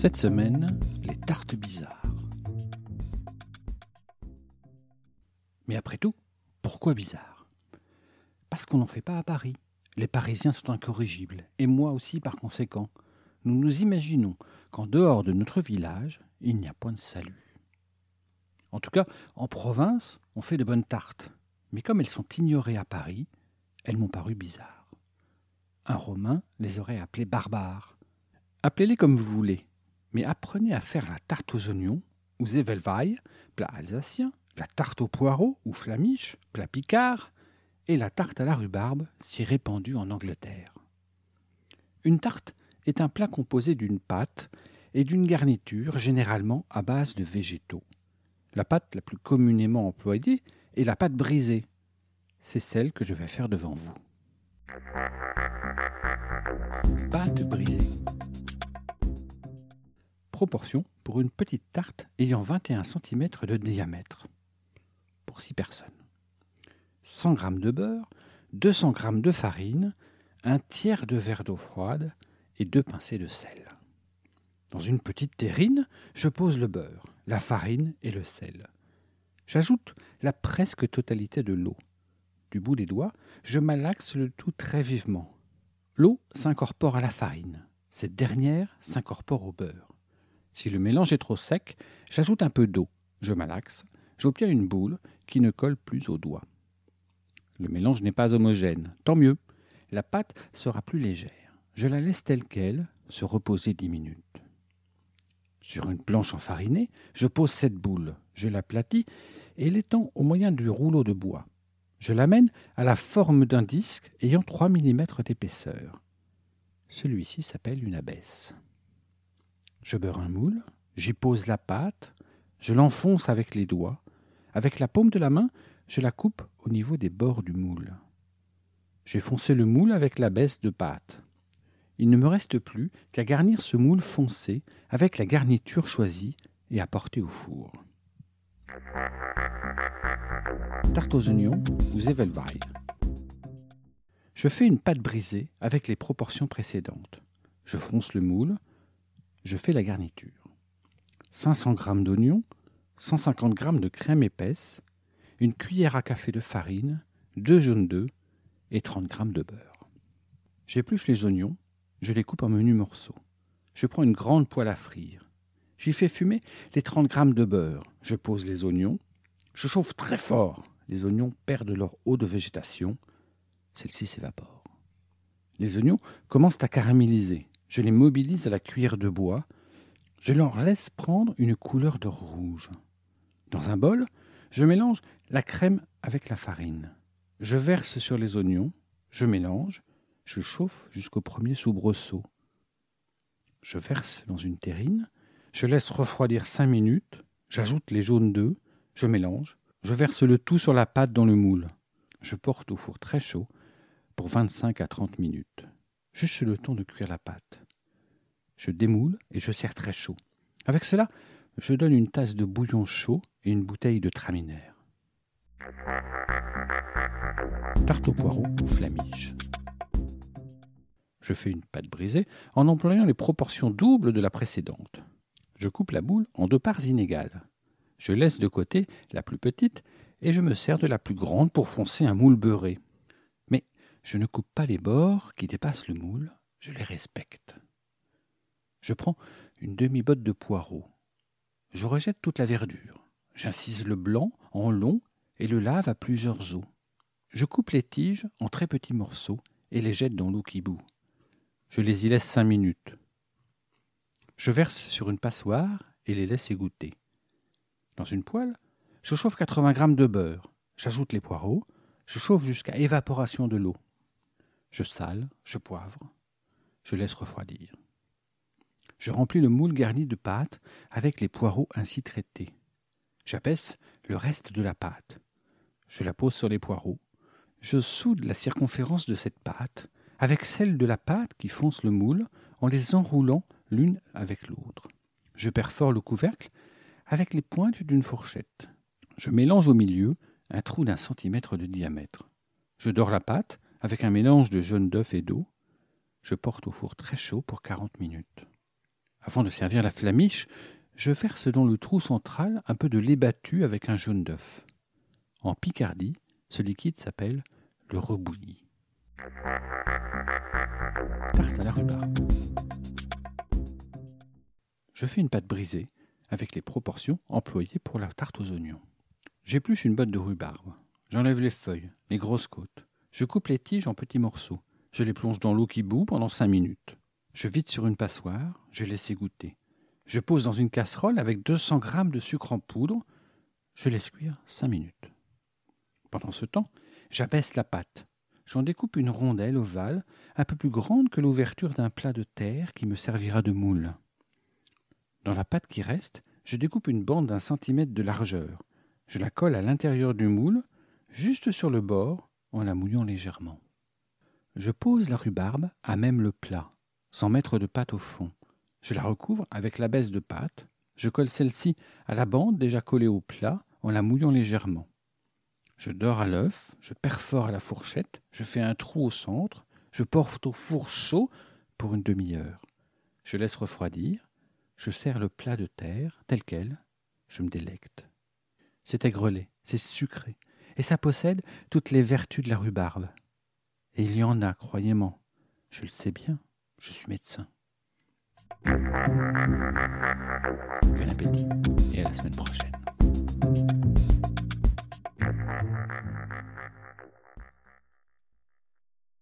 Cette semaine, les tartes bizarres. Mais après tout, pourquoi bizarre? Parce qu'on n'en fait pas à Paris. Les Parisiens sont incorrigibles, et moi aussi par conséquent. Nous nous imaginons qu'en dehors de notre village, il n'y a point de salut. En tout cas, en province, on fait de bonnes tartes, mais comme elles sont ignorées à Paris, elles m'ont paru bizarres. Un Romain les aurait appelées barbares. Appelez-les comme vous voulez, mais apprenez à faire la tarte aux oignons, ou Zevelweil, plat alsacien, la tarte aux poireaux, ou flamiche, plat picard, et la tarte à la rhubarbe, si répandue en Angleterre. Une tarte est un plat composé d'une pâte et d'une garniture généralement à base de végétaux. La pâte la plus communément employée est la pâte brisée. C'est celle que je vais faire devant vous. Pâte brisée proportion pour une petite tarte ayant 21 cm de diamètre. Pour 6 personnes. 100 g de beurre, 200 g de farine, un tiers de verre d'eau froide et deux pincées de sel. Dans une petite terrine, je pose le beurre, la farine et le sel. J'ajoute la presque totalité de l'eau. Du bout des doigts, je malaxe le tout très vivement. L'eau s'incorpore à la farine. Cette dernière s'incorpore au beurre. Si le mélange est trop sec, j'ajoute un peu d'eau, je malaxe, j'obtiens une boule qui ne colle plus au doigt. Le mélange n'est pas homogène, tant mieux. La pâte sera plus légère. Je la laisse telle qu'elle, se reposer dix minutes. Sur une planche enfarinée, je pose cette boule, je l'aplatis et l'étends au moyen du rouleau de bois. Je l'amène à la forme d'un disque ayant 3 mm d'épaisseur. Celui-ci s'appelle une abaisse. Je beurre un moule, j'y pose la pâte, je l'enfonce avec les doigts. Avec la paume de la main, je la coupe au niveau des bords du moule. J'ai foncé le moule avec la baisse de pâte. Il ne me reste plus qu'à garnir ce moule foncé avec la garniture choisie et à porter au four. Tarte aux oignons ou. Je fais une pâte brisée avec les proportions précédentes. Je fronce le moule, je fais la garniture. 500 g d'oignons, 150 g de crème épaisse, une cuillère à café de farine, deux jaunes d'œufs et 30 g de beurre. J'épluche les oignons, je les coupe en menus morceaux. Je prends une grande poêle à frire. J'y fais fumer les 30 g de beurre. Je pose les oignons. Je chauffe très fort. Les oignons perdent leur eau de végétation. Celle-ci s'évapore. Les oignons commencent à caraméliser. Je les mobilise à la cuillère de bois. Je leur laisse prendre une couleur de rouge. Dans un bol, je mélange la crème avec la farine. Je verse sur les oignons, je mélange, je chauffe jusqu'au premier soubresaut. Je verse dans une terrine, je laisse refroidir cinq minutes, j'ajoute les jaunes d'œufs, je mélange, je verse le tout sur la pâte dans le moule. Je porte au four très chaud pour 25 à 30 minutes juste le temps de cuire la pâte. Je démoule et je sers très chaud. Avec cela, je donne une tasse de bouillon chaud et une bouteille de traminaire. Tarte au poireau ou flamiche. Je fais une pâte brisée en employant les proportions doubles de la précédente. Je coupe la boule en deux parts inégales. Je laisse de côté la plus petite et je me sers de la plus grande pour foncer un moule beurré. Je ne coupe pas les bords qui dépassent le moule, je les respecte. Je prends une demi-botte de poireaux. Je rejette toute la verdure. J'incise le blanc en long et le lave à plusieurs eaux. Je coupe les tiges en très petits morceaux et les jette dans l'eau qui bout. Je les y laisse cinq minutes. Je verse sur une passoire et les laisse égoutter. Dans une poêle, je chauffe 80 grammes de beurre. J'ajoute les poireaux. Je chauffe jusqu'à évaporation de l'eau. Je sale, je poivre, je laisse refroidir. Je remplis le moule garni de pâte avec les poireaux ainsi traités. J'abaisse le reste de la pâte. Je la pose sur les poireaux. Je soude la circonférence de cette pâte avec celle de la pâte qui fonce le moule en les enroulant l'une avec l'autre. Je perfore le couvercle avec les pointes d'une fourchette. Je mélange au milieu un trou d'un centimètre de diamètre. Je dors la pâte avec un mélange de jaune d'œuf et d'eau. Je porte au four très chaud pour quarante minutes. Avant de servir la flamiche, je verse dans le trou central un peu de lait battu avec un jaune d'œuf. En Picardie, ce liquide s'appelle le rebouilli. Tarte à la rhubarbe. Je fais une pâte brisée avec les proportions employées pour la tarte aux oignons. J'épluche une botte de rhubarbe. J'enlève les feuilles, les grosses côtes. Je coupe les tiges en petits morceaux. Je les plonge dans l'eau qui bout pendant cinq minutes. Je vide sur une passoire, je laisse égoutter. Je pose dans une casserole avec 200 g de sucre en poudre. Je laisse cuire cinq minutes. Pendant ce temps, j'abaisse la pâte. J'en découpe une rondelle ovale, un peu plus grande que l'ouverture d'un plat de terre qui me servira de moule. Dans la pâte qui reste, je découpe une bande d'un centimètre de largeur. Je la colle à l'intérieur du moule, juste sur le bord, en la mouillant légèrement. Je pose la rhubarbe à même le plat sans mettre de pâte au fond. Je la recouvre avec la baisse de pâte. Je colle celle-ci à la bande déjà collée au plat en la mouillant légèrement. Je dors à l'œuf, je perfore à la fourchette, je fais un trou au centre, je porte au four chaud pour une demi-heure. Je laisse refroidir, je sers le plat de terre tel quel, je me délecte. C'est aigrelé, c'est sucré, et ça possède toutes les vertus de la rhubarbe. Et il y en a, croyez-moi, je le sais bien. Je suis médecin. Bon appétit et à la semaine prochaine.